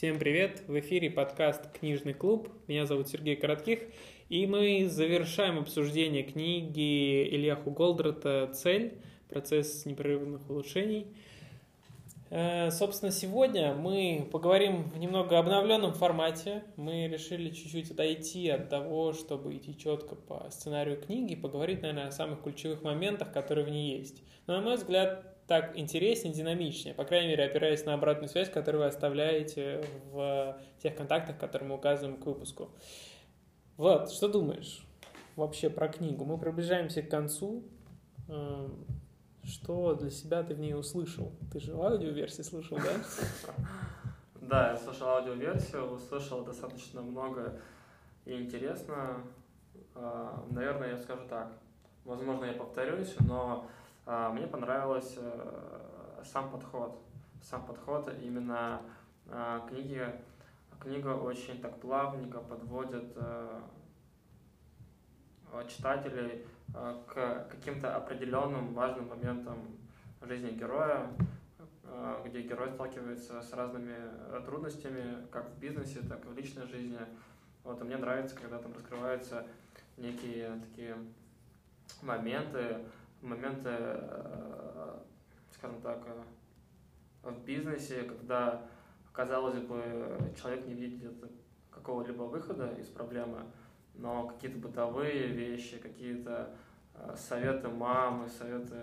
Всем привет! В эфире подкаст «Книжный клуб». Меня зовут Сергей Коротких. И мы завершаем обсуждение книги Ильяху Голдрата «Цель. Процесс непрерывных улучшений». Э, собственно, сегодня мы поговорим в немного обновленном формате. Мы решили чуть-чуть отойти от того, чтобы идти четко по сценарию книги, поговорить, наверное, о самых ключевых моментах, которые в ней есть. Но, на мой взгляд, так интереснее, динамичнее, по крайней мере, опираясь на обратную связь, которую вы оставляете в тех контактах, которые мы указываем к выпуску. Вот, что думаешь вообще про книгу? Мы приближаемся к концу. Эм, что для себя ты в ней услышал? Ты же аудиоверсии слышал, да? Да, я слышал аудиоверсию, услышал достаточно много и интересно. А, наверное, я скажу так. Возможно, я повторюсь, но мне понравился э, сам подход. Сам подход именно а, книги. Книга очень так плавненько подводит э, читателей э, к каким-то определенным важным моментам жизни героя, где герой сталкивается с разными трудностями, как в бизнесе, так и в личной жизни. Вот, и мне нравится, когда там раскрываются некие такие моменты, моменты, э, скажем так, э, в бизнесе, когда, казалось бы, человек не видит какого-либо выхода из проблемы, но какие-то бытовые вещи, какие-то э, советы мамы, советы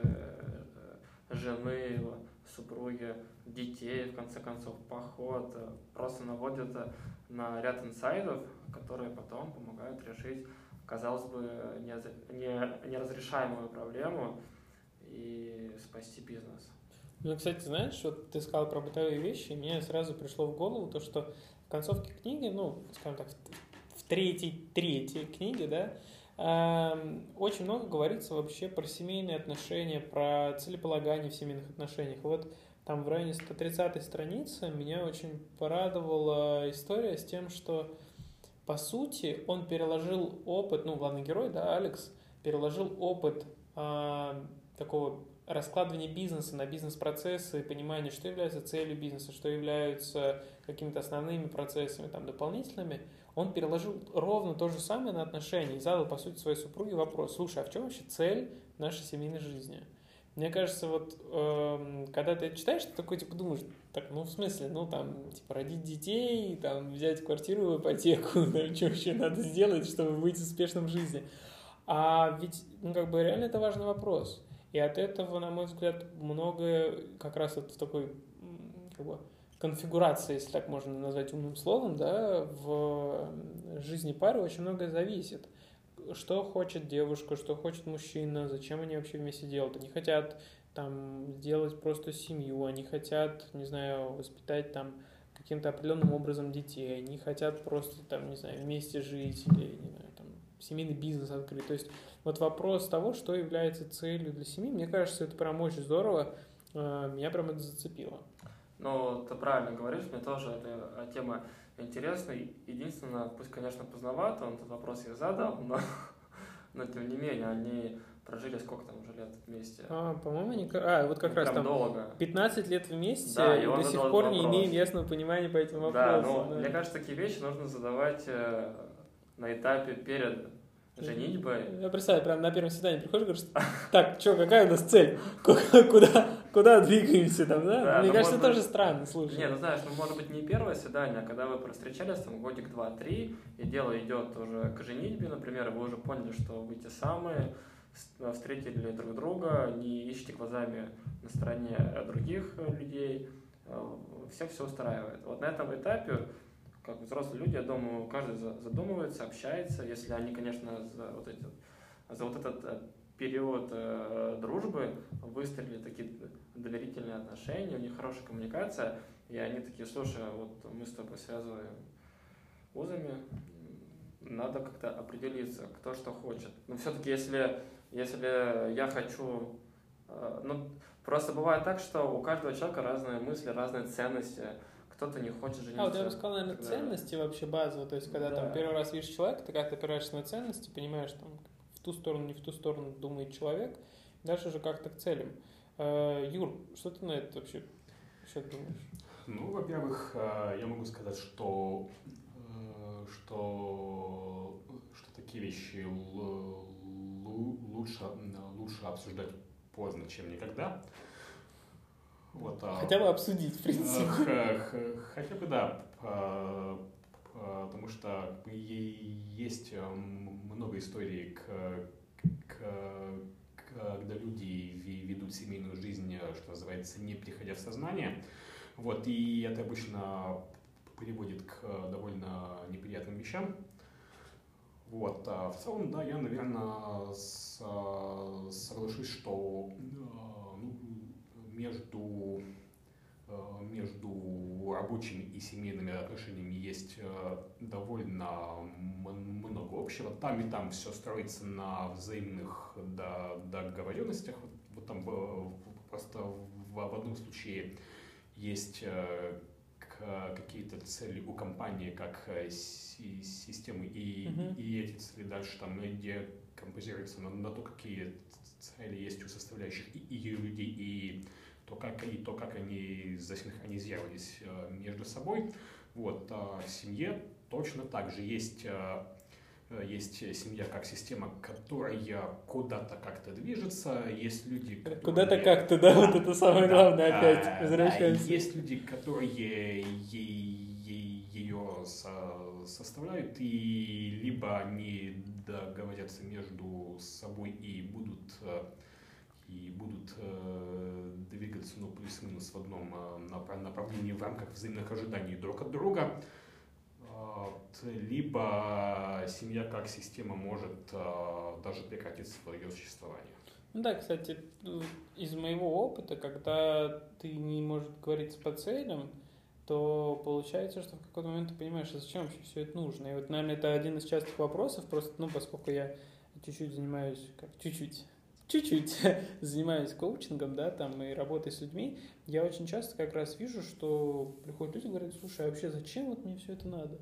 жены, супруги, детей, в конце концов, поход, просто наводят на ряд инсайдов, которые потом помогают решить казалось бы, неразрешаемую проблему и спасти бизнес. Ну, кстати, знаешь, вот ты сказал про бытовые вещи, и мне сразу пришло в голову то, что в концовке книги, ну, скажем так, в третьей, третьей книге, да, эм, очень много говорится вообще про семейные отношения, про целеполагание в семейных отношениях. Вот там в районе 130 страницы меня очень порадовала история с тем, что по сути, он переложил опыт, ну, главный герой, да, Алекс, переложил опыт э, такого раскладывания бизнеса на бизнес-процессы, понимания, что является целью бизнеса, что являются какими-то основными процессами, там, дополнительными, он переложил ровно то же самое на отношения и задал, по сути, своей супруге вопрос, слушай, а в чем вообще цель нашей семейной жизни? Мне кажется, вот э, когда ты читаешь, ты такой типа думаешь, так, ну в смысле, ну там, типа родить детей, там взять квартиру в ипотеку, там, что вообще надо сделать, чтобы быть успешным в жизни. А ведь, ну как бы реально это важный вопрос. И от этого, на мой взгляд, многое как раз вот в такой как бы, конфигурации, если так можно назвать умным словом, да, в жизни пары очень многое зависит что хочет девушка, что хочет мужчина, зачем они вообще вместе делают. Они хотят там сделать просто семью, они хотят, не знаю, воспитать там каким-то определенным образом детей, они хотят просто там, не знаю, вместе жить или, не знаю, там, семейный бизнес открыть. То есть вот вопрос того, что является целью для семьи, мне кажется, это прям очень здорово, э, меня прям это зацепило. Ну, ты правильно говоришь, мне тоже эта тема интересный. Единственное, пусть, конечно, поздновато, он этот вопрос я задал, но, но тем не менее, они прожили сколько там уже лет вместе? А, по-моему, они... А, вот как ну, раз там долго. 15 лет вместе, да, и, и до сих пор не имеем ясного понимания по этим вопросам. Да, ну, да. мне кажется, такие вещи нужно задавать э, на этапе перед женитьбой. Я представляю, прям на первом свидании приходишь и говоришь, так, что, какая у нас цель? Куда, куда двигаемся там, да? да Мне кажется, тоже быть... странно, слушай. Не, ну знаешь, ну может быть не первое свидание, а когда вы встречались там годик, два, три, и дело идет уже к женитьбе, например, вы уже поняли, что вы те самые, встретили друг друга, не ищите глазами на стороне других людей, все все устраивает. Вот на этом этапе как взрослые люди, я думаю, каждый задумывается, общается, если они, конечно, за вот, эти, за вот этот э, период э, дружбы выстроили такие доверительные отношения, у них хорошая коммуникация, и они такие, слушай, а вот мы с тобой связываем узами, надо как-то определиться, кто что хочет. Но все-таки, если, если я хочу... Э, ну, просто бывает так, что у каждого человека разные мысли, разные ценности, кто-то не хочет жениться. А, вот я бы сказал, наверное, когда... ценности вообще базово. То есть, когда да. там первый раз видишь человека, ты как-то опираешься на ценности, понимаешь, там, в ту сторону, не в ту сторону думает человек, дальше уже как-то к целям. Э, Юр, что ты на это вообще, вообще думаешь? Ну, во-первых, э, я могу сказать, что, э, что, что такие вещи лучше, лучше обсуждать поздно, чем никогда. Вот, а Хотя бы обсудить, в принципе. Хотя бы да, потому что есть много историй, когда люди ведут семейную жизнь, что называется, не приходя в сознание. Вот, и это обычно приводит к довольно неприятным вещам. Вот, а в целом, да, я, наверное, с, соглашусь, что э, ну, между, э, между рабочими и семейными отношениями есть э, довольно много общего. Там и там все строится на взаимных договоренностях. Вот там просто в одном случае есть какие-то цели у компании как системы, и, uh-huh. и эти цели дальше там декомпозируются на, на то, какие цели есть у составляющих и, и людей, и то, как, и то, как они засинхронизировались э, между собой. Вот, а в семье точно так же есть, э, есть семья как система, которая куда-то как-то движется, есть люди, которые... Куда-то как-то, да, вот это самое главное да, опять, возвращаемся. Да, есть люди, которые ее составляют, и либо они договорятся между собой и будут э, и будут э, двигаться ну, плюс-минус в одном э, направлении в рамках взаимных ожиданий друг от друга, э, либо семья как система может э, даже прекратить свое существование. Ну да, кстати, из моего опыта, когда ты не можешь говорить по целям, то получается, что в какой-то момент ты понимаешь, а зачем вообще все это нужно. И вот, наверное, это один из частых вопросов, просто, ну, поскольку я чуть-чуть занимаюсь, как чуть-чуть, чуть-чуть занимаюсь коучингом, да, там, и работой с людьми, я очень часто как раз вижу, что приходят люди и говорят, слушай, а вообще зачем вот мне все это надо?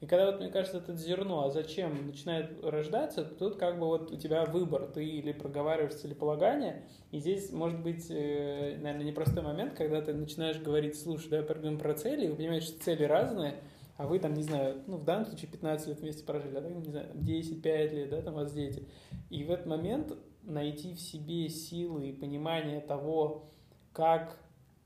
И когда вот, мне кажется, это зерно, а зачем начинает рождаться, тут как бы вот у тебя выбор, ты или проговариваешь целеполагание, и здесь может быть, э, наверное, непростой момент, когда ты начинаешь говорить, слушай, давай поговорим про цели, и вы понимаете, что цели разные, а вы там, не знаю, ну, в данном случае 15 лет вместе прожили, а так, не знаю, 10-5 лет, да, там у вас дети. И в этот момент найти в себе силы и понимание того, как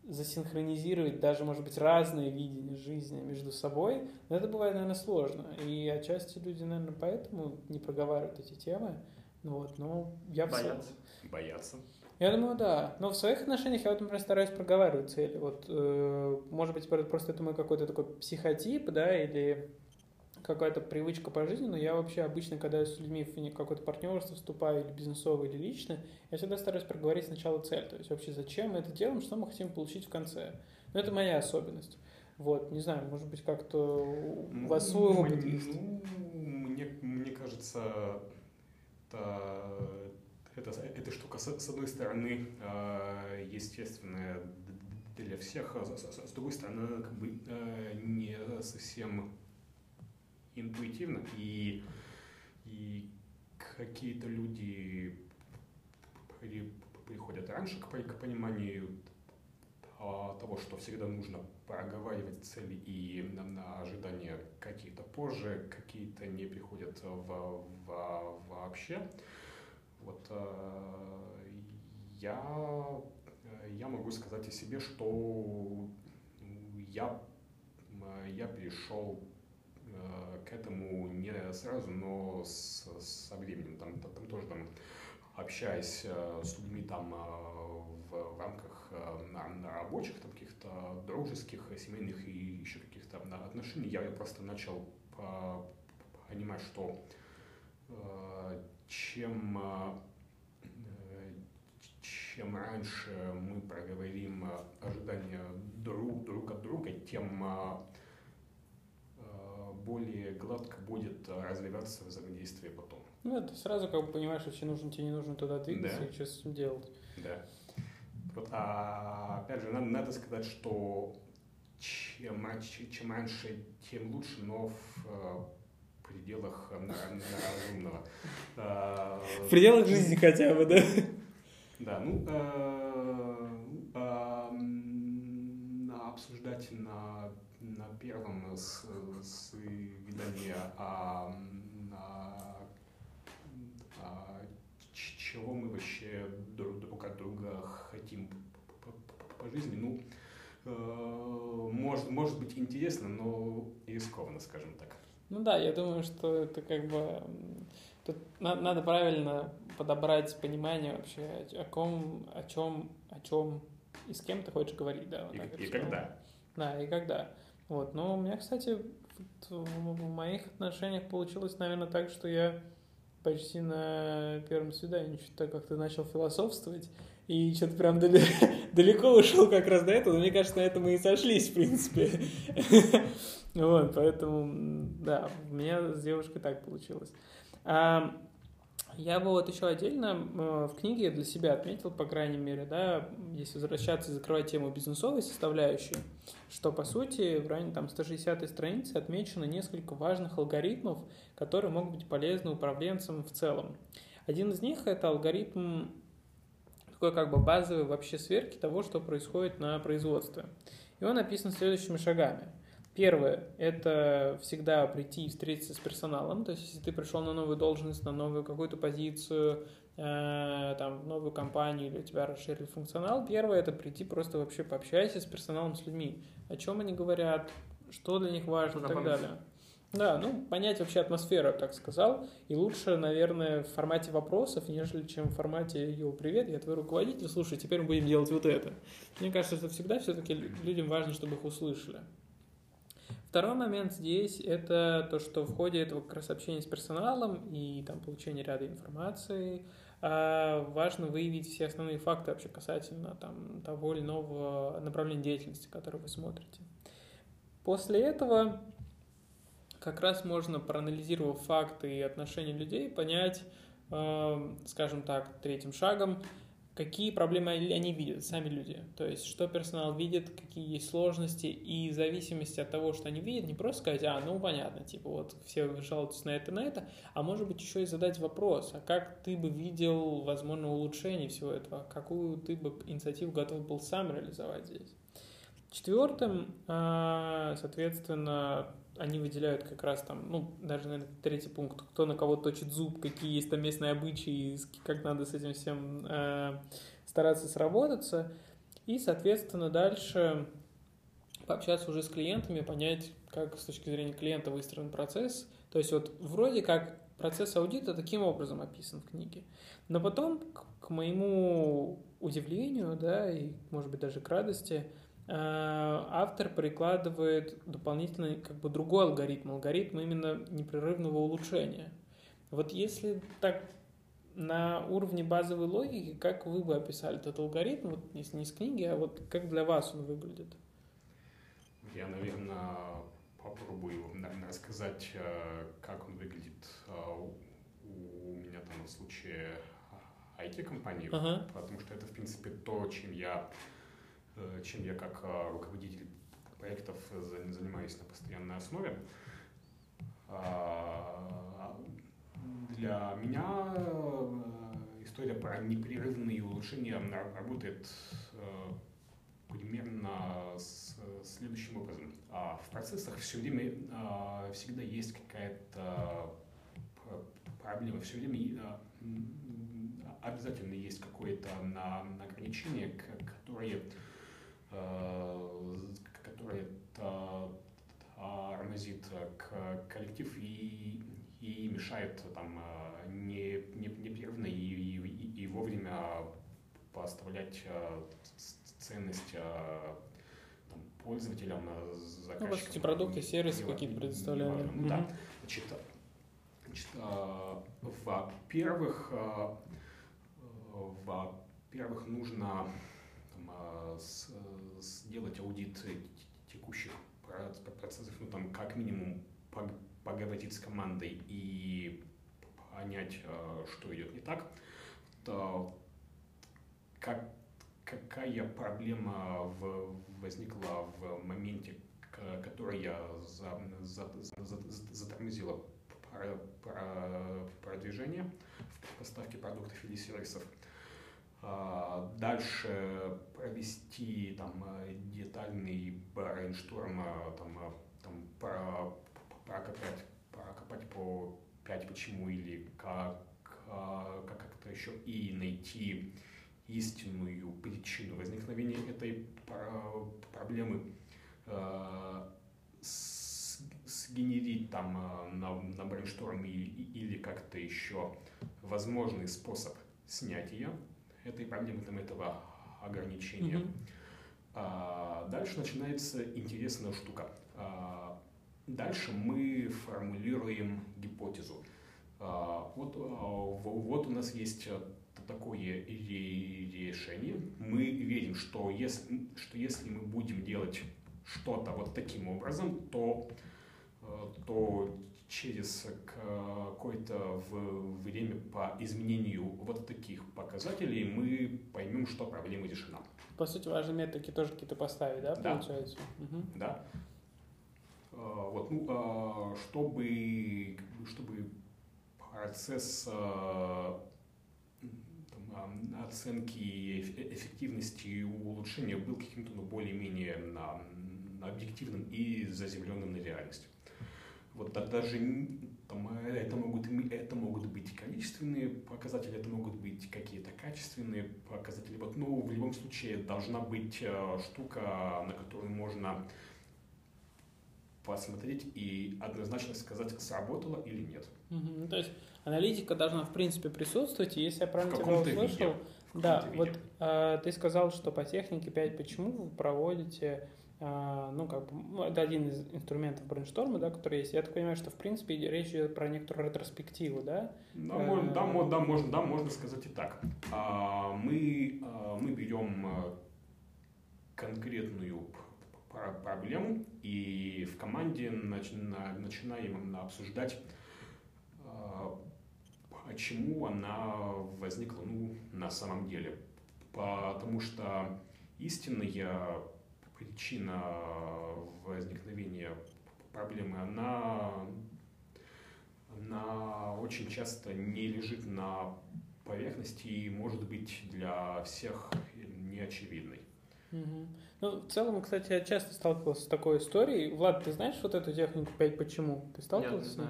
засинхронизировать даже, может быть, разные видения жизни между собой, но это бывает, наверное, сложно. И отчасти люди, наверное, поэтому не проговаривают эти темы. Ну вот, но я Боятся. Боятся. Я думаю, да. Но в своих отношениях я вот, например, стараюсь проговаривать цели. Вот, э, может быть, просто это мой какой-то такой психотип, да, или какая-то привычка по жизни, но я вообще обычно, когда с людьми в какое-то партнерство вступаю, или бизнесовое, или личное, я всегда стараюсь проговорить сначала цель, то есть вообще зачем мы это делаем, что мы хотим получить в конце. Но это моя особенность. Вот, не знаю, может быть, как-то у вас свой ну, опыт есть? Ну, мне, мне кажется, это, это, эта штука, с, одной стороны, э, естественная для всех, а с, другой стороны, как бы э, не совсем интуитивно, и, и какие-то люди при, приходят раньше к, к пониманию того, что всегда нужно проговаривать цели и на, на ожидания какие-то позже, какие-то не приходят в, в, вообще. Вот э, я, я могу сказать о себе, что я, я пришел Э, к этому не сразу, но с, со временем. Там, там, тоже там, общаясь э, с людьми там э, в, в рамках на, на рабочих, там, каких-то дружеских, семейных и еще каких-то отношений, я просто начал понимать, что чем чем раньше мы проговорим ожидания друг, друг от друга, тем более гладко будет э, развиваться взаимодействие потом. Ну, это сразу как бы понимаешь, вообще нужно тебе, не нужно туда двигаться да. и что с этим делать. Да. Вот, а опять же, надо, надо сказать, что чем, чем раньше, тем лучше, но в э, пределах на разумного. В пределах жизни хотя бы, да? Да, ну, обсуждать на, на первом свидании, а, а, а, чего мы вообще друг, друг от друга хотим по, по, по жизни, ну, э, может, может быть интересно, но рискованно, скажем так. Ну да, я думаю, что это как бы Тут надо правильно подобрать понимание вообще, о ком, о чем, о чем и с кем ты хочешь говорить, да. Вот и, и когда. Да, и когда. Вот. Но у меня, кстати, в моих отношениях получилось, наверное, так, что я почти на первом свидании что-то как-то начал философствовать, и что-то прям далеко ушел как раз до этого. Мне кажется, на этом мы и сошлись, в принципе. Вот, поэтому, да, у меня с девушкой так получилось. Я бы вот еще отдельно э, в книге для себя отметил, по крайней мере, да, если возвращаться и закрывать тему бизнесовой составляющей, что, по сути, в районе там 160 страницы отмечено несколько важных алгоритмов, которые могут быть полезны управленцам в целом. Один из них – это алгоритм такой как бы базовый вообще сверки того, что происходит на производстве. И он описан следующими шагами – Первое – это всегда прийти и встретиться с персоналом. То есть, если ты пришел на новую должность, на новую какую-то позицию, э, там, в новую компанию или у тебя расширили функционал, первое – это прийти просто вообще пообщайся с персоналом, с людьми. О чем они говорят, что для них важно и так далее. Да, ну, понять вообще атмосферу, так сказал. И лучше, наверное, в формате вопросов, нежели чем в формате «Йоу, привет, я твой руководитель, слушай, теперь мы будем делать вот это». Мне кажется, что всегда все-таки людям важно, чтобы их услышали. Второй момент здесь – это то, что в ходе этого как раз общения с персоналом и там, получения ряда информации а, важно выявить все основные факты вообще касательно там, того или иного направления деятельности, которое вы смотрите. После этого как раз можно, проанализировав факты и отношения людей, понять, а, скажем так, третьим шагом, какие проблемы они видят, сами люди. То есть, что персонал видит, какие есть сложности, и в зависимости от того, что они видят, не просто сказать, а, ну, понятно, типа, вот все жалуются на это, на это, а может быть еще и задать вопрос, а как ты бы видел, возможно, улучшение всего этого, какую ты бы инициативу готов был сам реализовать здесь. Четвертым, а, соответственно, они выделяют как раз там, ну, даже, наверное, третий пункт, кто на кого точит зуб, какие есть там местные обычаи, как надо с этим всем э, стараться сработаться. И, соответственно, дальше пообщаться уже с клиентами, понять, как с точки зрения клиента выстроен процесс. То есть вот вроде как процесс аудита таким образом описан в книге. Но потом, к, к моему удивлению, да, и, может быть, даже к радости, автор прикладывает дополнительно как бы другой алгоритм, алгоритм именно непрерывного улучшения. Вот если так на уровне базовой логики, как вы бы описали этот алгоритм, вот если не с книги, а вот как для вас он выглядит? Я, наверное, попробую рассказать, э, как он выглядит э, у меня там в случае IT-компании, ага. потому что это, в принципе, то, чем я Э, чем я как э, руководитель проектов занимаюсь на постоянной основе. А, для меня э, история про непрерывные улучшения работает примерно с следующим образом. А, в процессах все время всегда есть какая-то проблема, все время обязательно есть какое-то ограничение, которое Э, который тормозит коллектив и, и мешает там э, не, не, непрерывно и, и, и вовремя поставлять э, ценность там, пользователям, заказчикам. Ну, по сути, продукты, сервисы какие-то предоставляли. Ну, да. Значит, значит, во-первых, во-первых, нужно сделать аудит текущих процессов, ну там как минимум поговорить с командой и понять, э, что идет не так, то как, какая проблема в, возникла в моменте, который я за, за, за, затормозила продвижение в поставке продуктов или сервисов, А, дальше провести там детальный брейншторм, там, там про, прокопать, прокопать по 5 почему или как, как как-то еще и найти истинную причину возникновения этой проблемы, сгенерить там на, на брейншторме или как-то еще возможный способ снятия этой проблемы, там, этого ограничения. А, дальше начинается интересная штука. А, дальше мы формулируем гипотезу. А, вот, а, вот у нас есть такое решение. Мы верим, что если, что если мы будем делать что-то вот таким образом, то, э, то через какое-то время по изменению вот таких показателей мы поймем, что проблема решена. По сути, важные метрики тоже какие-то поставить, да, да. получается? Угу. Да. А, вот, ну, а, чтобы, чтобы процесс а, там, оценки эффективности и улучшения был каким-то ну, более-менее объективным и заземленным на реальность. Вот даже там, это, могут, это могут быть количественные показатели, это могут быть какие-то качественные показатели. Вот, ну, в любом случае должна быть э, штука, на которую можно посмотреть и однозначно сказать, сработало или нет. Угу. То есть аналитика должна в принципе присутствовать, и если я правильно тебя услышал, да, вот э, ты сказал, что по технике 5 почему вы проводите ну, как бы, ну, это один из инструментов брейншторма, да, который есть. Я так понимаю, что, в принципе, речь идет про некоторую ретроспективу, да? Да, э, можно, да, да, можно, да, можно сказать и так. А, мы, а, мы берем конкретную проблему и в команде начинаем обсуждать, почему она возникла ну, на самом деле. Потому что истинная причина возникновения проблемы, она, она очень часто не лежит на поверхности и может быть для всех неочевидной. Угу. Ну, в целом, кстати, я часто сталкивался с такой историей. Влад, ты знаешь вот эту технику 5 почему? Ты сталкивался Нет, с ней?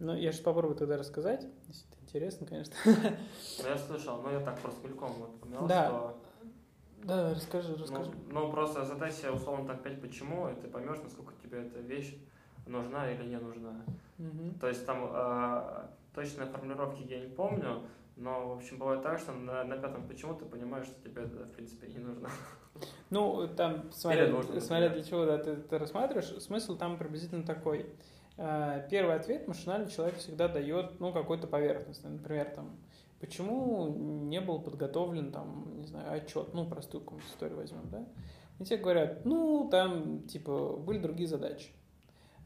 Ну, я сейчас попробую тогда рассказать. Если это интересно, конечно. Ну, я слышал, но я так просто мельком вот понял, да. что да, расскажи, расскажи. Ну, ну просто задай себе условно так пять почему, и ты поймешь, насколько тебе эта вещь нужна или не нужна. Угу. То есть там э, точной формулировки я не помню, но, в общем, бывает так, что на, на пятом почему ты понимаешь, что тебе это, в принципе, не нужно. Ну, там, смотря, нужно, смотря для чего да, ты, ты рассматриваешь, смысл там приблизительно такой. А, первый ответ машинально человек всегда дает, ну, какой-то поверхностный. Например, там, Почему не был подготовлен, там, не знаю, отчет, ну, простую какую-нибудь историю возьмем, да? И тебе говорят, ну, там, типа, были другие задачи.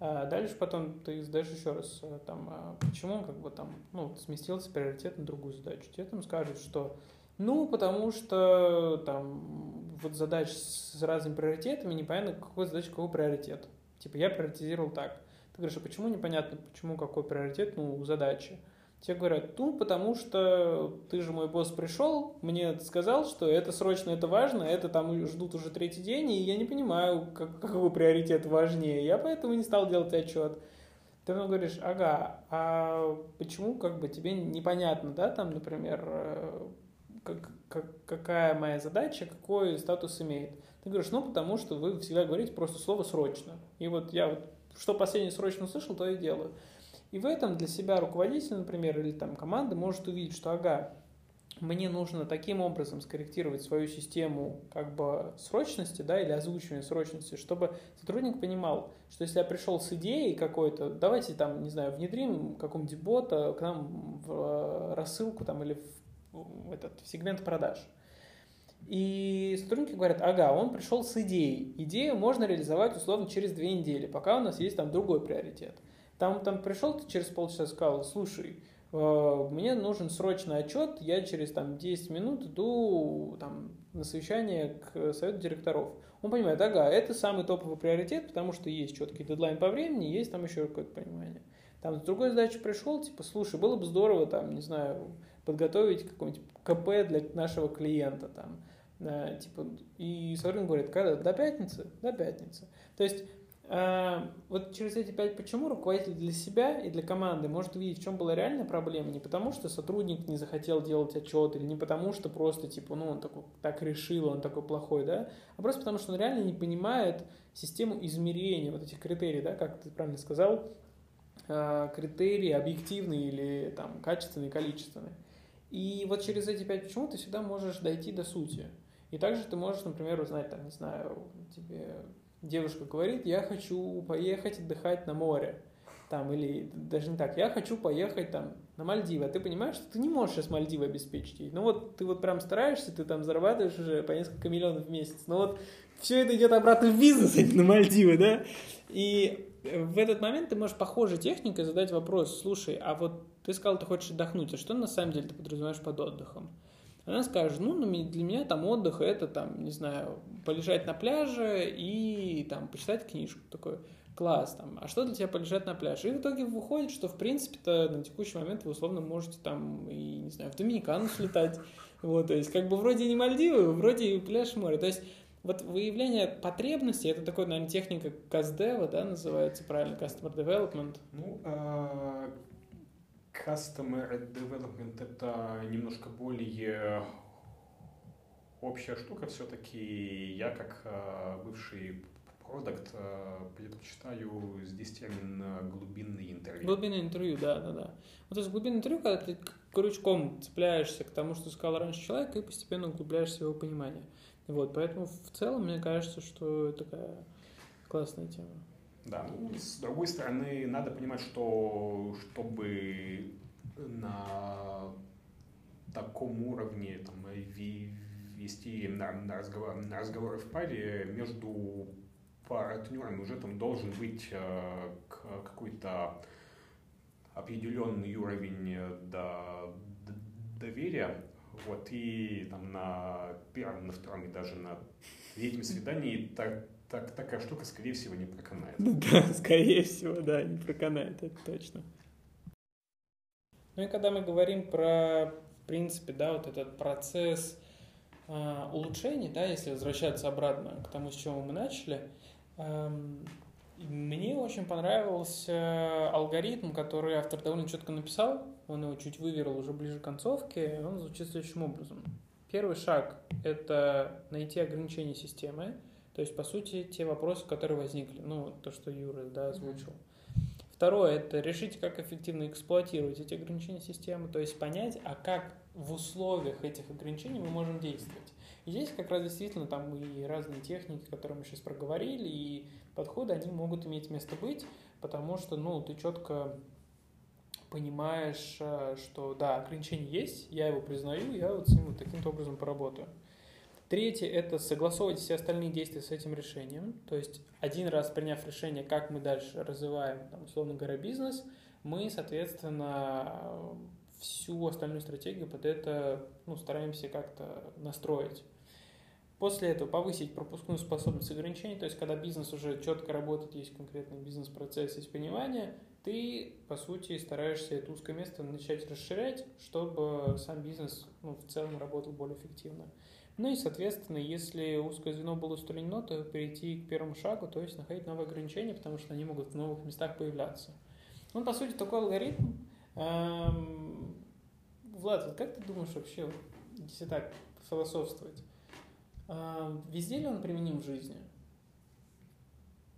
А дальше потом ты задаешь еще раз, э, там, а почему, как бы, там, ну, сместился приоритет на другую задачу. Тебе там скажут, что, ну, потому что, там, вот задач с разными приоритетами, непонятно, какой задача какой приоритет. Типа, я приоритизировал так. Ты говоришь, а почему непонятно, почему какой приоритет, ну, у задачи? Тебе говорят, ну, потому что ты же мой босс пришел, мне сказал, что это срочно, это важно, это там ждут уже третий день, и я не понимаю, как, какой приоритет важнее. Я поэтому не стал делать отчет. Ты мне говоришь, ага, а почему как бы тебе непонятно, да, там, например, э, как, как, какая моя задача, какой статус имеет. Ты говоришь, ну, потому что вы всегда говорите просто слово «срочно». И вот я вот что последнее срочно услышал, то и делаю. И в этом для себя руководитель, например, или там команда может увидеть, что ага, мне нужно таким образом скорректировать свою систему как бы срочности, да, или озвучивания срочности, чтобы сотрудник понимал, что если я пришел с идеей какой-то, давайте там, не знаю, внедрим какого-нибудь бота к нам в э, рассылку там или в, этот, в сегмент продаж. И сотрудники говорят, ага, он пришел с идеей. Идею можно реализовать условно через две недели, пока у нас есть там другой приоритет. Там, там пришел ты через полчаса сказал, слушай, э, мне нужен срочный отчет, я через там 10 минут иду там, на совещание к совету директоров. Он понимает, ага, это самый топовый приоритет, потому что есть четкий дедлайн по времени, есть там еще какое-то понимание. Там с другой задачей пришел, типа, слушай, было бы здорово, там, не знаю, подготовить какой-нибудь КП для нашего клиента, там, э, типа, и сотрудник говорит, когда? До пятницы? До пятницы. То есть вот через эти пять почему руководитель для себя и для команды может увидеть, в чем была реальная проблема, не потому что сотрудник не захотел делать отчет, или не потому что просто, типа, ну, он такой, так решил, он такой плохой, да, а просто потому что он реально не понимает систему измерения вот этих критерий, да, как ты правильно сказал, а, критерии объективные или там качественные, количественные. И вот через эти пять почему ты всегда можешь дойти до сути. И также ты можешь, например, узнать, там, не знаю, тебе девушка говорит, я хочу поехать отдыхать на море. Там, или даже не так, я хочу поехать там на Мальдивы. А ты понимаешь, что ты не можешь сейчас Мальдивы обеспечить ей. Ну вот ты вот прям стараешься, ты там зарабатываешь уже по несколько миллионов в месяц. Но вот все это идет обратно в бизнес, а на Мальдивы, да? И в этот момент ты можешь похожей техникой задать вопрос, слушай, а вот ты сказал, ты хочешь отдохнуть, а что на самом деле ты подразумеваешь под отдыхом? Она скажет, ну, для меня там отдых это там, не знаю, полежать на пляже и там почитать книжку. Такой, класс, там, а что для тебя полежать на пляже? И в итоге выходит, что, в принципе-то, на текущий момент вы условно можете там, и, не знаю, в Доминикану слетать. Вот, то есть, как бы вроде не Мальдивы, вроде и пляж море. То есть, вот выявление потребностей, это такой, наверное, техника каздева, да, называется правильно, customer development. Ну, а, Customer Development это немножко более общая штука все-таки. Я как э, бывший продукт э, предпочитаю здесь термин э, глубинный интервью. Глубинное интервью, да, да, да. Вот из глубинное интервью, когда ты крючком цепляешься к тому, что сказал раньше человек, и постепенно углубляешься в его понимание. Вот, поэтому в целом мне кажется, что такая классная тема. Да, ну, с другой стороны, надо понимать, что чтобы на таком уровне там, вести на, на, разговор, на разговоры в паре между партнерами уже там должен быть э, какой-то определенный уровень до, до, доверия. Вот, и там на первом, на втором и даже на третьем свидании так, так, такая штука, скорее всего, не проканает. Да, скорее всего, да, не проканает, это точно. Ну и когда мы говорим про, в принципе, да, вот этот процесс э, улучшений, да, если возвращаться обратно к тому, с чего мы начали, э, мне очень понравился алгоритм, который автор довольно четко написал. Он его чуть выверил уже ближе к концовке. Он звучит следующим образом. Первый шаг – это найти ограничения системы. То есть, по сути, те вопросы, которые возникли. Ну, то, что Юра да, озвучил. Второе – это решить, как эффективно эксплуатировать эти ограничения системы, то есть понять, а как в условиях этих ограничений мы можем действовать. И здесь как раз действительно там и разные техники, которые мы сейчас проговорили, и подходы, они могут иметь место быть, потому что, ну, ты четко понимаешь, э, что да, ограничение есть, я его признаю, я вот с ним вот таким образом поработаю. Третье – это согласовывать все остальные действия с этим решением. То есть один раз приняв решение, как мы дальше развиваем, там, условно говоря, бизнес, мы, соответственно, всю остальную стратегию под это ну, стараемся как-то настроить. После этого повысить пропускную способность ограничений, то есть когда бизнес уже четко работает, есть конкретный бизнес-процесс, есть понимание, ты, по сути, стараешься это узкое место начать расширять, чтобы сам бизнес ну, в целом работал более эффективно. Ну и, соответственно, если узкое звено было устранено, то перейти к первому шагу, то есть находить новые ограничения, потому что они могут в новых местах появляться. Ну, по сути, такой алгоритм. Эм... Влад, вот как ты думаешь вообще, если так философствовать, эм... везде ли он применим в жизни?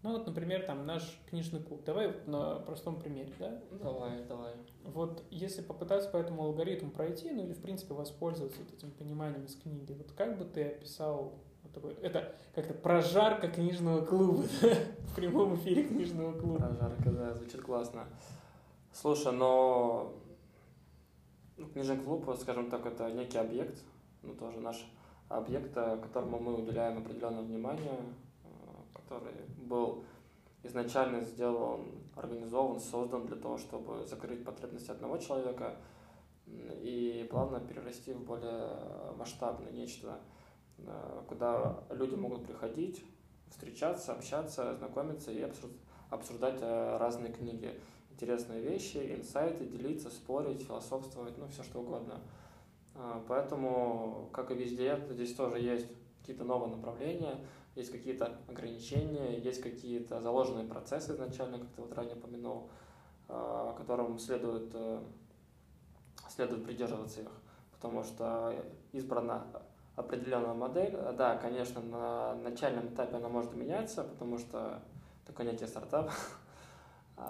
Ну вот, например, там наш книжный клуб. Давай на простом примере, да? Давай, давай. Вот если попытаться по этому алгоритму пройти, ну или в принципе воспользоваться вот этим пониманием из книги, вот как бы ты описал вот такой, это как-то прожарка книжного клуба, в прямом эфире книжного клуба. Прожарка, да, звучит классно. Слушай, но ну, книжный клуб, скажем так, это некий объект, ну тоже наш объект, которому мы уделяем определенное внимание, который был изначально сделан, организован, создан для того, чтобы закрыть потребности одного человека и плавно перерасти в более масштабное нечто, э, куда люди могут приходить, встречаться, общаться, знакомиться и обсуждать э, разные книги, интересные вещи, инсайты, делиться, спорить, философствовать, ну, все что угодно. Э, поэтому, как и везде, здесь тоже есть какие-то новые направления, есть какие-то ограничения, есть какие-то заложенные процессы изначально, как ты вот ранее упомянул, э, которым следует, следует придерживаться их, потому что избрана определенная модель. Да, конечно, на начальном этапе она может меняться, потому что такое понятие стартап.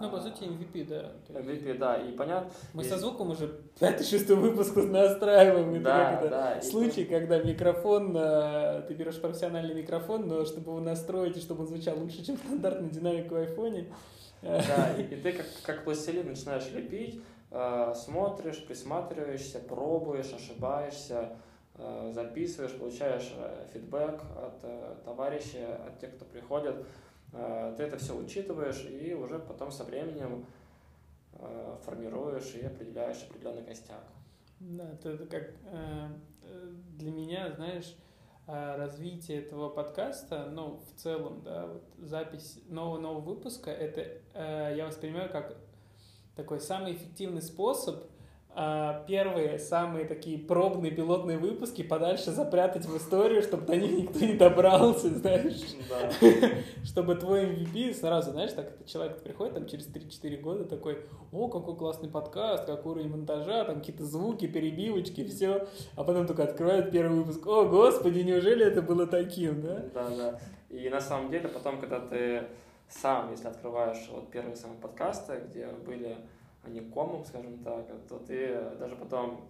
Ну, по сути, MVP, да. MVP, да, и понятно. Мы и... со звуком уже пятый-шестой выпуск настраиваем. Да, это да. Случай, и... когда микрофон, э, ты берешь профессиональный микрофон, но чтобы его настроить, и чтобы он звучал лучше, чем стандартный динамик в айфоне. Да, и, и ты как, как пластилин начинаешь лепить, э, смотришь, присматриваешься, пробуешь, ошибаешься, э, записываешь, получаешь фидбэк от товарищей, от тех, кто приходит ты это все учитываешь и уже потом со временем э, формируешь и определяешь определенный костяк. Да, это, это как э, для меня, знаешь, развитие этого подкаста, ну, в целом, да, вот запись нового-нового выпуска, это я воспринимаю как такой самый эффективный способ первые, самые такие пробные пилотные выпуски подальше запрятать в историю, чтобы до них никто не добрался, знаешь. Да. чтобы твой MVP сразу, знаешь, так этот человек приходит там через 3-4 года такой, о, какой классный подкаст, какой уровень монтажа, там какие-то звуки, перебивочки, все. А потом только открывает первый выпуск, о, господи, неужели это было таким, да? Да, да. И на самом деле потом, когда ты сам, если открываешь вот первые самые подкасты, где были а не комом, скажем так, то ты даже потом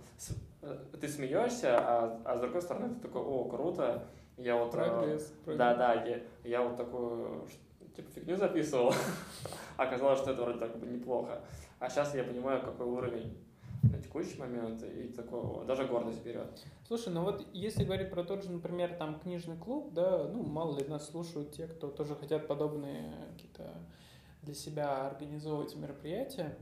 э, ты смеешься, а, а с другой стороны ты такой, о, круто, я вот... Э, прогресс. Да, да, я, я вот такую типа фигню записывал, оказалось, что это вроде так бы неплохо. А сейчас я понимаю, какой уровень на текущий момент, и такой, даже гордость берет. Слушай, ну вот если говорить про тот же, например, там книжный клуб, да, ну мало ли нас слушают те, кто тоже хотят подобные какие-то для себя организовывать мероприятия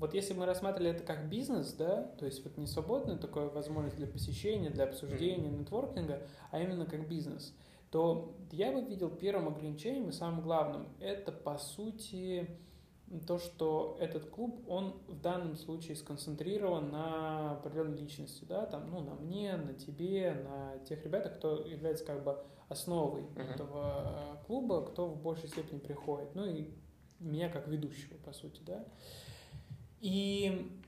вот если мы рассматривали это как бизнес, да, то есть вот не свободная такая возможность для посещения, для обсуждения, нетворкинга, а именно как бизнес, то я бы видел первым ограничением и самым главным, это по сути то, что этот клуб, он в данном случае сконцентрирован на определенной личности, да, там, ну, на мне, на тебе, на тех ребятах, кто является как бы основой uh-huh. этого э, клуба, кто в большей степени приходит, ну и меня как ведущего, по сути, да. И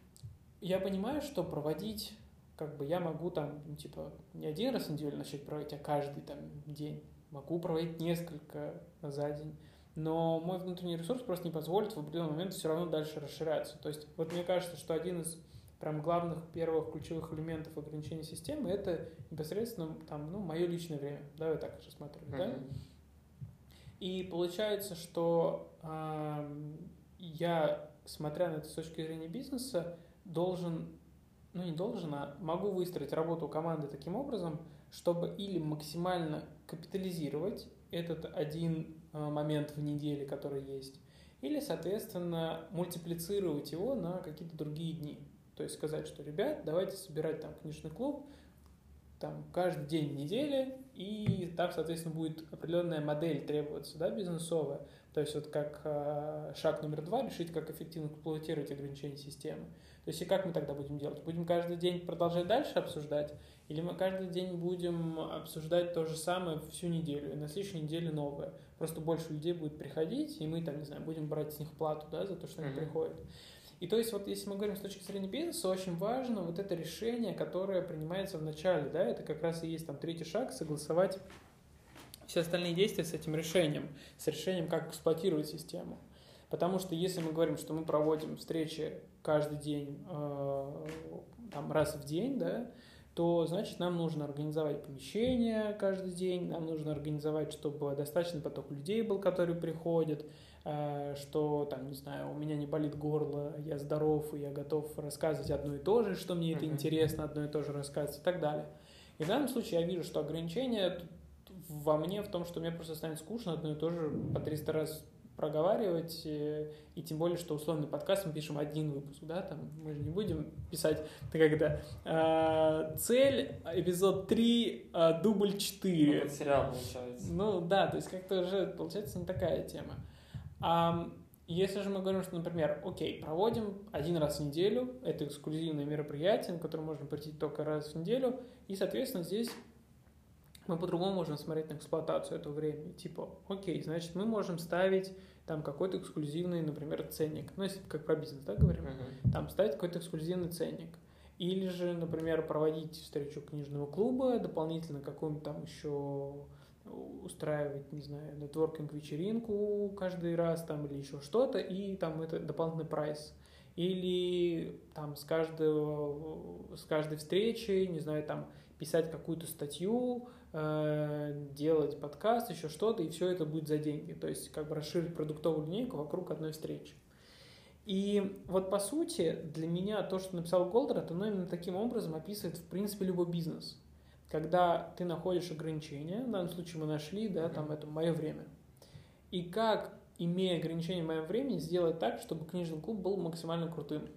я понимаю, что проводить, как бы я могу там, ну, типа, не один раз в неделю начать проводить, а каждый там день. Могу проводить несколько за день. Но мой внутренний ресурс просто не позволит в определенный момент все равно дальше расширяться. То есть вот мне кажется, что один из прям главных первых ключевых элементов ограничения системы это непосредственно там, ну, мое личное время. Да, я так рассматриваю, mm-hmm. да? И получается, что э, я смотря на это с точки зрения бизнеса, должен, ну не должен, а могу выстроить работу команды таким образом, чтобы или максимально капитализировать этот один э, момент в неделе, который есть, или, соответственно, мультиплицировать его на какие-то другие дни. То есть сказать, что, ребят, давайте собирать там книжный клуб, там каждый день недели, и там, соответственно, будет определенная модель требоваться, да, бизнесовая, то есть вот как э, шаг номер два решить, как эффективно эксплуатировать ограничения системы. То есть и как мы тогда будем делать? Будем каждый день продолжать дальше обсуждать? Или мы каждый день будем обсуждать то же самое всю неделю, и на следующей неделе новое? Просто больше людей будет приходить, и мы там, не знаю, будем брать с них плату, да, за то, что они mm-hmm. приходят. И то есть вот если мы говорим с точки зрения бизнеса, очень важно вот это решение, которое принимается в начале, да, это как раз и есть там третий шаг, согласовать все остальные действия с этим решением, с решением, как эксплуатировать систему. Потому что если мы говорим, что мы проводим встречи каждый день, э, там, раз в день, да, то значит нам нужно организовать помещение каждый день, нам нужно организовать, чтобы достаточный поток людей был, которые приходят, э, что там, не знаю, у меня не болит горло, я здоров, и я готов рассказывать одно и то же, что мне это интересно, одно и то же рассказывать и так далее. И в данном случае я вижу, что ограничения во мне в том, что мне просто станет скучно одно и то же по 300 раз проговаривать, э, и тем более, что условный подкаст мы пишем один выпуск, да, там мы же не будем писать, когда э, цель, эпизод 3, э, дубль 4. Ну, сериал получается. Ну да, то есть как-то уже получается не такая тема. А если же мы говорим, что, например, окей, проводим один раз в неделю, это эксклюзивное мероприятие, на которое можно прийти только раз в неделю, и, соответственно, здесь мы по-другому можем смотреть на эксплуатацию этого времени. Типа, окей, значит, мы можем ставить там какой-то эксклюзивный, например, ценник. Ну, если как про бизнес, да, говорим, uh-huh. там ставить какой-то эксклюзивный ценник. Или же, например, проводить встречу книжного клуба, дополнительно какую-нибудь там еще устраивать, не знаю, нетворкинг-вечеринку каждый раз там или еще что-то, и там это дополнительный прайс. Или там с, каждого, с каждой встречи, не знаю, там писать какую-то статью, делать подкаст, еще что-то, и все это будет за деньги. То есть как бы расширить продуктовую линейку вокруг одной встречи. И вот по сути для меня то, что написал Голдрат, оно именно таким образом описывает в принципе любой бизнес когда ты находишь ограничения, в данном случае мы нашли, да, там это мое время. И как, имея ограничения в моем времени, сделать так, чтобы книжный клуб был максимально крутым.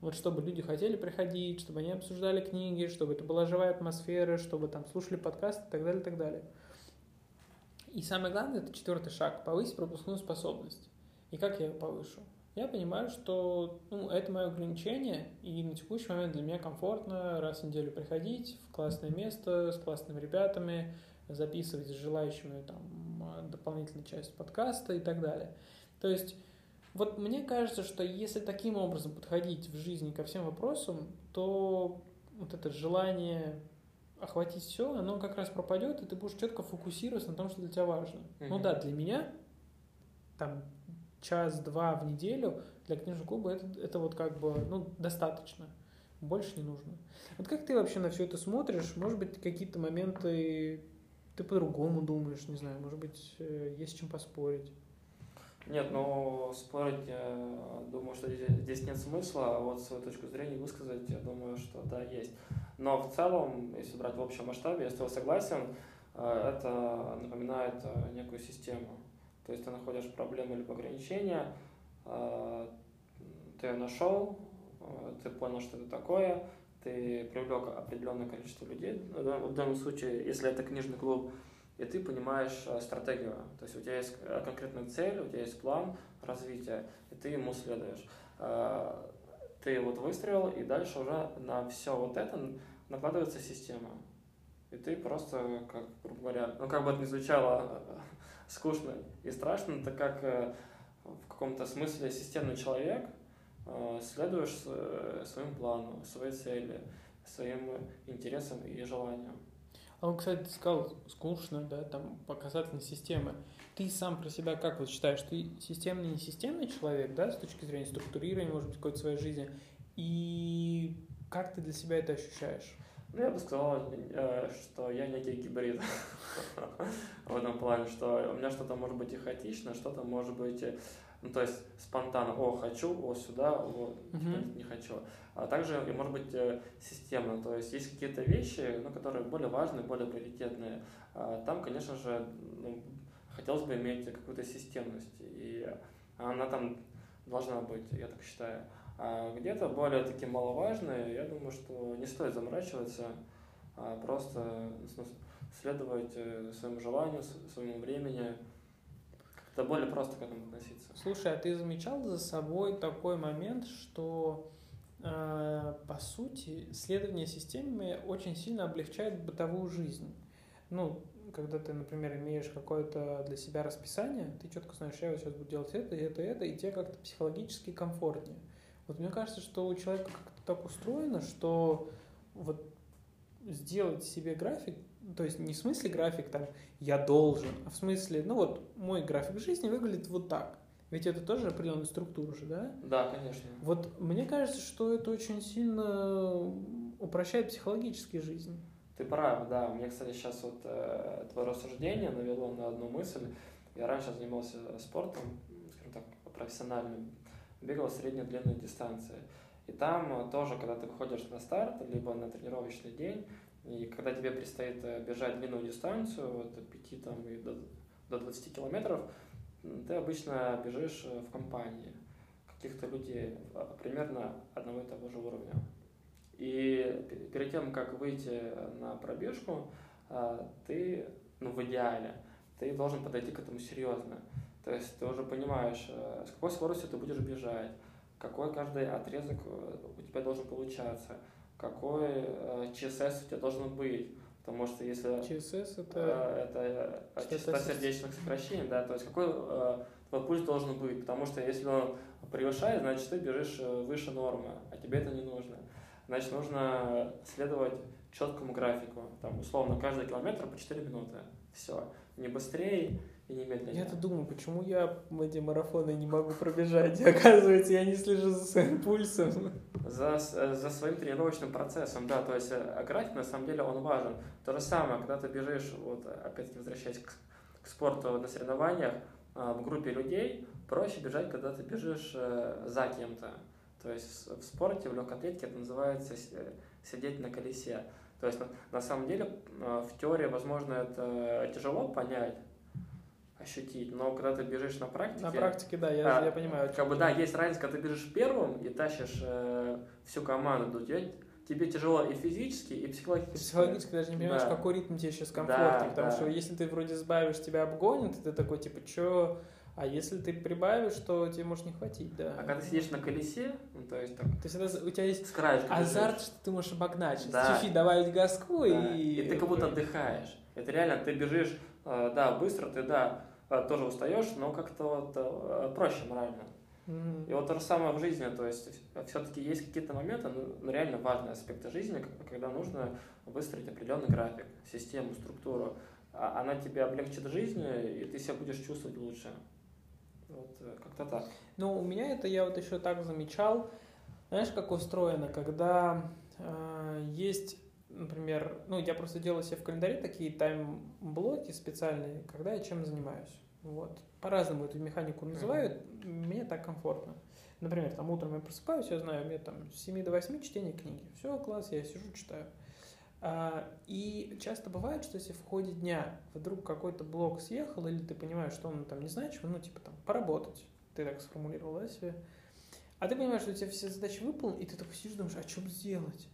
Вот чтобы люди хотели приходить, чтобы они обсуждали книги, чтобы это была живая атмосфера, чтобы там слушали подкасты и так далее, и так далее. И самое главное, это четвертый шаг, повысить пропускную способность. И как я ее повышу? я понимаю, что ну, это мое ограничение, и на текущий момент для меня комфортно раз в неделю приходить в классное место с классными ребятами, записывать с желающими там дополнительную часть подкаста и так далее. То есть вот мне кажется, что если таким образом подходить в жизни ко всем вопросам, то вот это желание охватить все, оно как раз пропадет, и ты будешь четко фокусироваться на том, что для тебя важно. Mm-hmm. Ну да, для меня там час-два в неделю для книжного клуба это, это вот как бы ну, достаточно. Больше не нужно. Вот как ты вообще на все это смотришь? Может быть, какие-то моменты ты по-другому думаешь, не знаю, может быть, э, есть чем поспорить? Нет, ну спорить, я думаю, что здесь, нет смысла, а вот свою точку зрения высказать, я думаю, что да, есть. Но в целом, если брать в общем масштабе, я с тобой согласен, э, это напоминает э, некую систему. То есть ты находишь проблему или ограничения, ты ее нашел, ты понял, что это такое, ты привлек определенное количество людей. В данном случае, если это книжный клуб, и ты понимаешь а, стратегию. То есть у тебя есть конкретная цель, у тебя есть план развития, и ты ему следуешь. Ты вот выстроил, и дальше уже на все вот это накладывается система. И ты просто, как, грубо говоря, ну как бы это ни звучало скучно и страшно, так как э, в каком-то смысле системный человек, э, следуешь э, своему плану, своей цели, своим интересам и желаниям. А он, кстати, сказал скучно, да, там, по касательно системы. Ты сам про себя как вот считаешь? Ты системный, не системный человек, да, с точки зрения структурирования, может быть, какой-то своей жизни? И как ты для себя это ощущаешь? Ну, я бы сказал, э, что я некий гибрид в этом плане, что у меня что-то может быть и хаотично, что-то может быть, э, ну, то есть спонтанно, о, хочу, о, сюда, о, не хочу. А также, и может быть, э, системно, то есть есть какие-то вещи, ну, которые более важные, более приоритетные. А там, конечно же, ну, хотелось бы иметь какую-то системность, и она там должна быть, я так считаю. А где-то более такие маловажные, я думаю, что не стоит заморачиваться, а просто следовать э, своему желанию, своему времени, как-то более просто к этому относиться. Слушай, а ты замечал за собой такой момент, что э, по сути следование системе очень сильно облегчает бытовую жизнь? Ну, когда ты, например, имеешь какое-то для себя расписание, ты четко знаешь, я вот сейчас буду делать это, это, это, и тебе как-то психологически комфортнее. Вот мне кажется, что у человека как-то так устроено, что вот сделать себе график, то есть не в смысле график там я должен, а в смысле, ну вот мой график жизни выглядит вот так. Ведь это тоже определенная структура же, да? Да, конечно. Вот мне кажется, что это очень сильно упрощает психологически жизнь. Ты прав, да. Мне, кстати, сейчас вот э, твое рассуждение навело на одну мысль. Я раньше занимался спортом, скажем так, профессиональным бегал среднюю длинную дистанцию. И там тоже, когда ты выходишь на старт, либо на тренировочный день, и когда тебе предстоит э, бежать длинную дистанцию, от 5 там, и до, до 20 километров, ты обычно бежишь в компании каких-то людей примерно одного и того же уровня. И перед тем, как выйти на пробежку, ты, ну, в идеале, ты должен подойти к этому серьезно. То есть ты уже понимаешь, э, с какой скоростью ты будешь бежать, какой каждый отрезок э, у тебя должен получаться, какой ЧСС э, у тебя должен быть. Потому что если... ЧСС это... Это частота сердечных сокращений, да, то есть какой твой пульс должен быть. Потому что если он превышает, значит ты бежишь выше нормы, а тебе это не нужно. Значит, нужно следовать четкому графику. Там, условно, каждый километр по 4 минуты. Все. Не быстрее и не медленнее. Я-то думаю, почему я эти марафоны не могу пробежать. Оказывается, я не слежу за своим пульсом. За, за своим тренировочным процессом, да. То есть э, график, на самом деле, он важен. То же самое, когда ты бежишь, вот опять-таки возвращаясь к, к спорту на соревнованиях, а, в группе людей проще бежать, когда ты бежишь э, за кем-то. То есть в спорте, в легкой атлетике это называется сидеть на колесе. То есть, на, на самом деле, а, в теории, возможно, это тяжело понять, ощутить, но когда ты бежишь на практике... На практике, да, я, а, я понимаю. Как бы, да, есть разница, когда ты бежишь первым и тащишь э, всю команду, тебе, тебе тяжело и физически, и психологически. Психологически даже не понимаешь, да. какой ритм тебе сейчас комфортный, да, потому да. что если ты вроде сбавишь, тебя обгонят, ты такой, типа, что а если ты прибавишь, то тебе может не хватить, да. А когда ты сидишь на колесе, ну, то есть так... То есть это, у тебя есть азарт, бежишь. что ты можешь обогнать, да. чуть-чуть добавить газку да. и... И ты как будто отдыхаешь. Это реально, ты бежишь, э, да, быстро, ты, да, э, тоже устаешь, но как-то вот э, проще морально. И вот то же самое в жизни, то есть все-таки есть какие-то моменты, ну, реально важные аспекты жизни, когда нужно выстроить определенный график, систему, структуру. А она тебе облегчит жизнь, и ты себя будешь чувствовать лучше. Вот э, как-то так. Ну, у меня это я вот еще так замечал. Знаешь, как устроено, когда э, есть, например, ну, я просто делаю себе в календаре такие тайм-блоки специальные, когда я чем занимаюсь. Вот. По-разному эту механику называют, mm-hmm. мне так комфортно. Например, там утром я просыпаюсь, я знаю, мне там с 7 до 8 чтение книги. Все, класс, я сижу, читаю. А, и часто бывает, что если в ходе дня вдруг какой-то блок съехал, или ты понимаешь, что он там не значит, ну, типа там, поработать, ты так сформулировал, да, себе, а ты понимаешь, что у тебя все задачи выполнены, и ты такой сидишь, думаешь, а что сделать?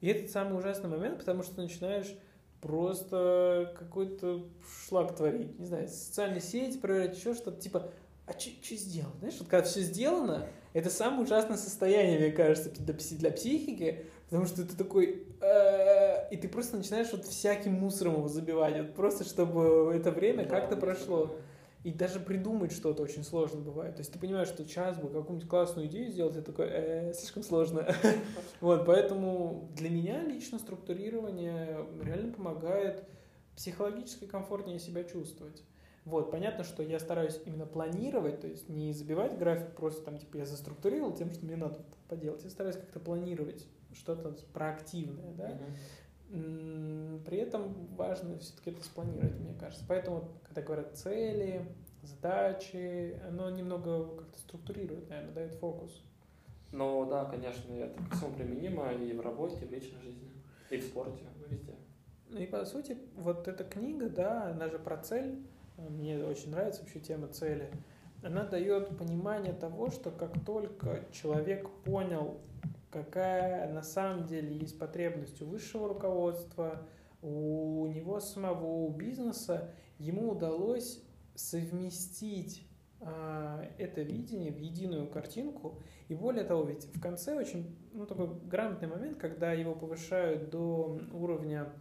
И это самый ужасный момент, потому что ты начинаешь просто какой-то шлак творить, не знаю, социальные сети проверять, еще что-то, типа, а что сделать? Знаешь, вот когда все сделано, это самое ужасное состояние, мне кажется, для, для психики, потому что ты такой, и ты просто начинаешь вот всяким мусором его забивать, вот просто чтобы это время как-то прошло. И даже придумать что-то очень сложно бывает. То есть ты понимаешь, что сейчас бы какую-нибудь классную идею сделать, это такой, э, слишком сложно. вот, поэтому для меня лично структурирование реально помогает психологически комфортнее себя чувствовать. Вот, понятно, что я стараюсь именно планировать, то есть не забивать график, просто там, типа, я заструктурировал тем, что мне надо поделать. Я стараюсь как-то планировать что-то проактивное, да. Mm-hmm. При этом важно все-таки это спланировать, мне кажется. Поэтому, когда говорят цели, задачи, оно немного как-то структурирует, наверное, дает фокус. Ну да, конечно, это ко всему применимо и в работе, и в личной жизни, и в спорте, везде. Ну и по сути, вот эта книга, да, она же про цель. Мне очень нравится вообще тема цели. Она дает понимание того, что как только человек понял какая на самом деле есть потребность у высшего руководства, у него самого, у бизнеса, ему удалось совместить а, это видение в единую картинку. И более того, ведь в конце очень ну, такой грамотный момент, когда его повышают до уровня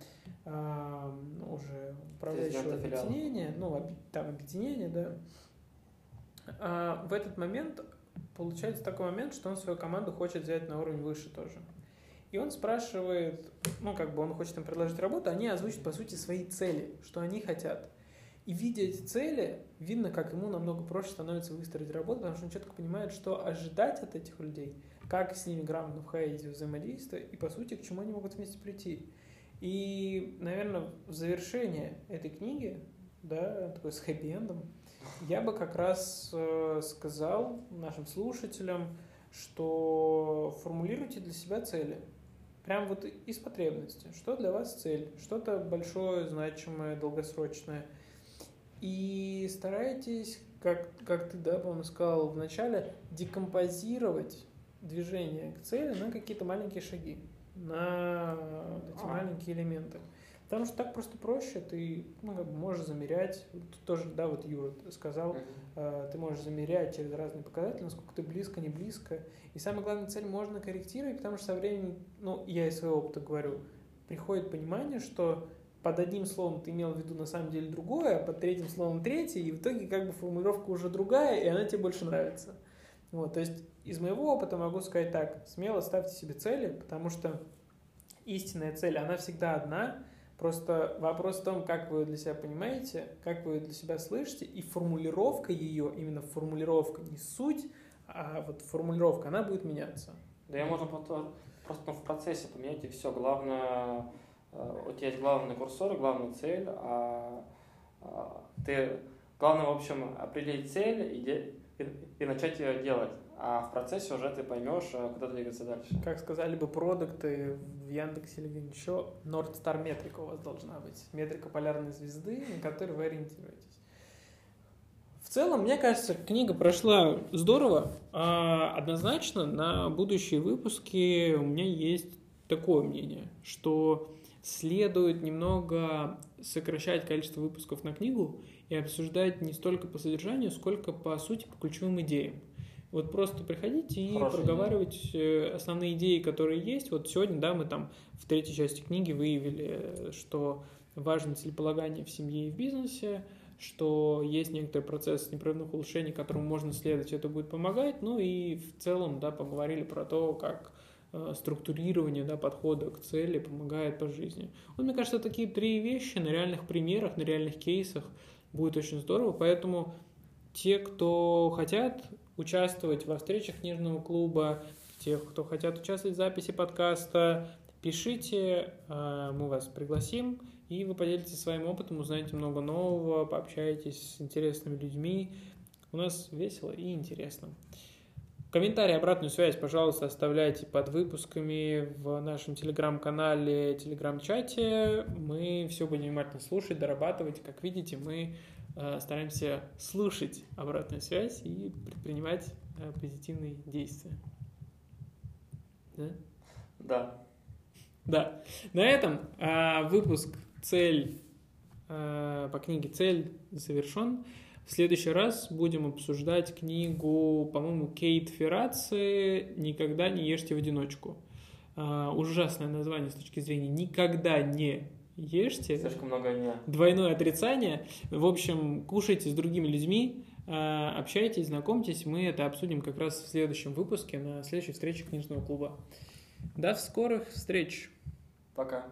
а, ну, уже управляющего объединения, ну, там объединения, да, а, в этот момент получается такой момент, что он свою команду хочет взять на уровень выше тоже. И он спрашивает, ну, как бы он хочет им предложить работу, они озвучат, по сути, свои цели, что они хотят. И видя эти цели, видно, как ему намного проще становится выстроить работу, потому что он четко понимает, что ожидать от этих людей, как с ними грамотно входить в взаимодействие, и, по сути, к чему они могут вместе прийти. И, наверное, в завершение этой книги, да, такой с хэппи-эндом, я бы как раз э, сказал нашим слушателям, что формулируйте для себя цели. Прям вот из потребности. Что для вас цель? Что-то большое, значимое, долгосрочное. И старайтесь как, как ты, да, по-моему, сказал в начале, декомпозировать движение к цели на какие-то маленькие шаги, на эти а. маленькие элементы. Потому что так просто проще, ты ну, как бы можешь замерять, тут тоже, да, вот Юра сказал, э, ты можешь замерять через разные показатели, насколько ты близко, не близко. И самая главная цель можно корректировать, потому что со временем, ну, я из своего опыта говорю, приходит понимание, что под одним словом ты имел в виду на самом деле другое, а под третьим словом третье, и в итоге как бы формулировка уже другая, и она тебе больше нравится. Вот, то есть из моего опыта могу сказать так, смело ставьте себе цели, потому что истинная цель, она всегда одна, просто вопрос в том, как вы для себя понимаете, как вы для себя слышите, и формулировка ее, именно формулировка, не суть, а вот формулировка, она будет меняться. Да, я можно просто, просто в процессе поменять, и все. Главное, э, у тебя есть главный курсор, главная цель, а, а ты, главное, в общем, определить цель и, и, и начать ее делать. А в процессе уже ты поймешь, э, куда двигаться дальше. Как сказали бы продукты в Яндексе или где-нибудь еще, North Star метрика у вас должна быть. Метрика полярной звезды, на которой вы ориентируетесь. В целом, мне кажется, книга прошла здорово. А однозначно на будущие выпуски у меня есть такое мнение, что следует немного сокращать количество выпусков на книгу и обсуждать не столько по содержанию, сколько по сути, по ключевым идеям. Вот просто приходите и Хорошая проговаривать идея. основные идеи, которые есть. Вот сегодня, да, мы там в третьей части книги выявили, что важно целеполагание в семье и в бизнесе, что есть некоторый процесс непрерывных улучшений, которому можно следовать, это будет помогать. Ну и в целом, да, поговорили про то, как э, структурирование да, подхода к цели помогает по жизни. Вот, мне кажется, такие три вещи на реальных примерах, на реальных кейсах будет очень здорово. Поэтому те, кто хотят участвовать во встречах книжного клуба, тех, кто хотят участвовать в записи подкаста, пишите, э, мы вас пригласим, и вы поделитесь своим опытом, узнаете много нового, пообщаетесь с интересными людьми. У нас весело и интересно. Комментарии, обратную связь, пожалуйста, оставляйте под выпусками в нашем телеграм-канале, телеграм-чате. Мы все будем внимательно слушать, дорабатывать. Как видите, мы стараемся слушать обратную связь и предпринимать э, позитивные действия. Да? Да. Да. На этом э, выпуск «Цель» по книге «Цель» завершен. В следующий раз будем обсуждать книгу, по-моему, Кейт Ферраци «Никогда не ешьте в одиночку». Ужасное название с точки зрения «никогда не ешьте. Слишком много не. Двойное отрицание. В общем, кушайте с другими людьми, э, общайтесь, знакомьтесь. Мы это обсудим как раз в следующем выпуске, на следующей встрече книжного клуба. До скорых встреч. Пока.